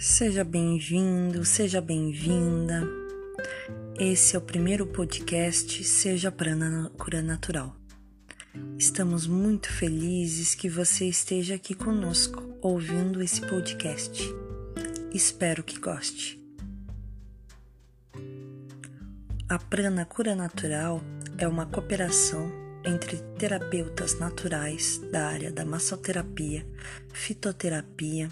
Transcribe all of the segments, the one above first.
Seja bem-vindo, seja bem-vinda. Esse é o primeiro podcast Seja Prana Cura Natural. Estamos muito felizes que você esteja aqui conosco ouvindo esse podcast. Espero que goste. A Prana Cura Natural é uma cooperação entre terapeutas naturais da área da massoterapia, fitoterapia,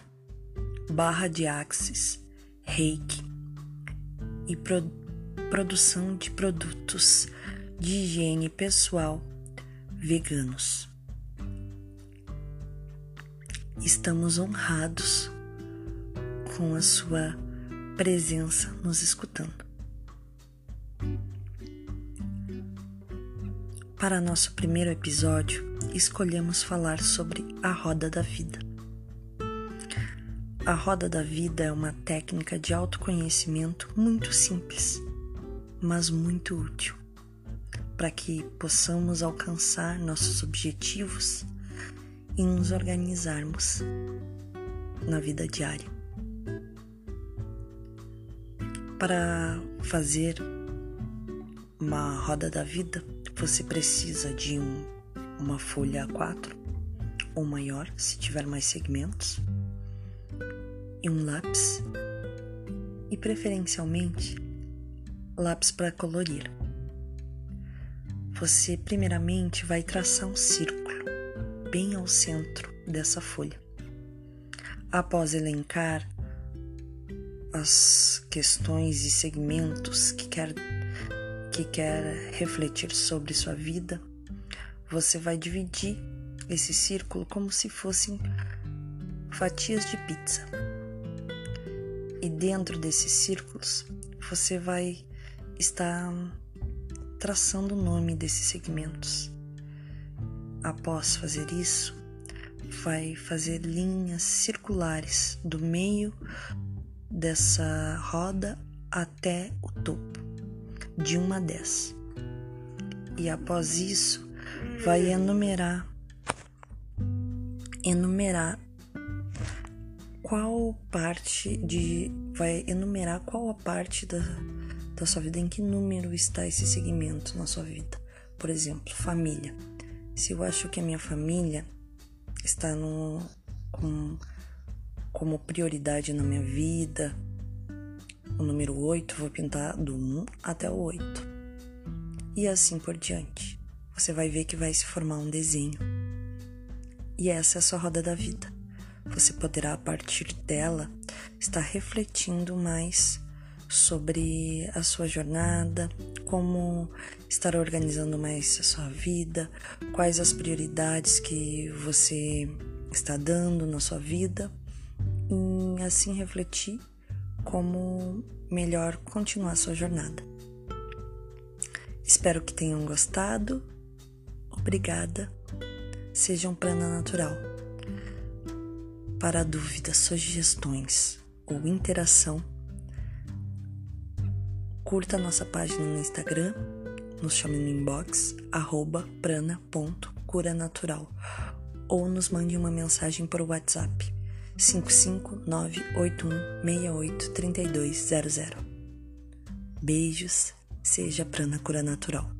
barra de axis, reiki e pro produção de produtos de higiene pessoal veganos. Estamos honrados com a sua presença nos escutando. Para nosso primeiro episódio, escolhemos falar sobre a roda da vida. A roda da vida é uma técnica de autoconhecimento muito simples, mas muito útil para que possamos alcançar nossos objetivos e nos organizarmos na vida diária. Para fazer uma roda da vida, você precisa de um, uma folha A4 ou maior, se tiver mais segmentos e um lápis, e preferencialmente lápis para colorir. Você primeiramente vai traçar um círculo bem ao centro dessa folha. Após elencar as questões e segmentos que quer que quer refletir sobre sua vida, você vai dividir esse círculo como se fossem fatias de pizza. E dentro desses círculos, você vai estar traçando o nome desses segmentos. Após fazer isso, vai fazer linhas circulares do meio dessa roda até o topo, de 1 a 10. E após isso, vai enumerar enumerar qual parte de. vai enumerar qual a parte da, da sua vida, em que número está esse segmento na sua vida. Por exemplo, família. Se eu acho que a minha família está no, com, como prioridade na minha vida, o número 8, vou pintar do 1 até o 8. E assim por diante. Você vai ver que vai se formar um desenho. E essa é a sua roda da vida. Você poderá, a partir dela, estar refletindo mais sobre a sua jornada, como estar organizando mais a sua vida, quais as prioridades que você está dando na sua vida e assim refletir como melhor continuar a sua jornada. Espero que tenham gostado. Obrigada. Seja um plano natural. Para dúvidas, sugestões ou interação, curta nossa página no Instagram, nos chame no inbox, arroba prana.curanatural ou nos mande uma mensagem por WhatsApp 55981683200. Beijos, seja Prana Cura Natural.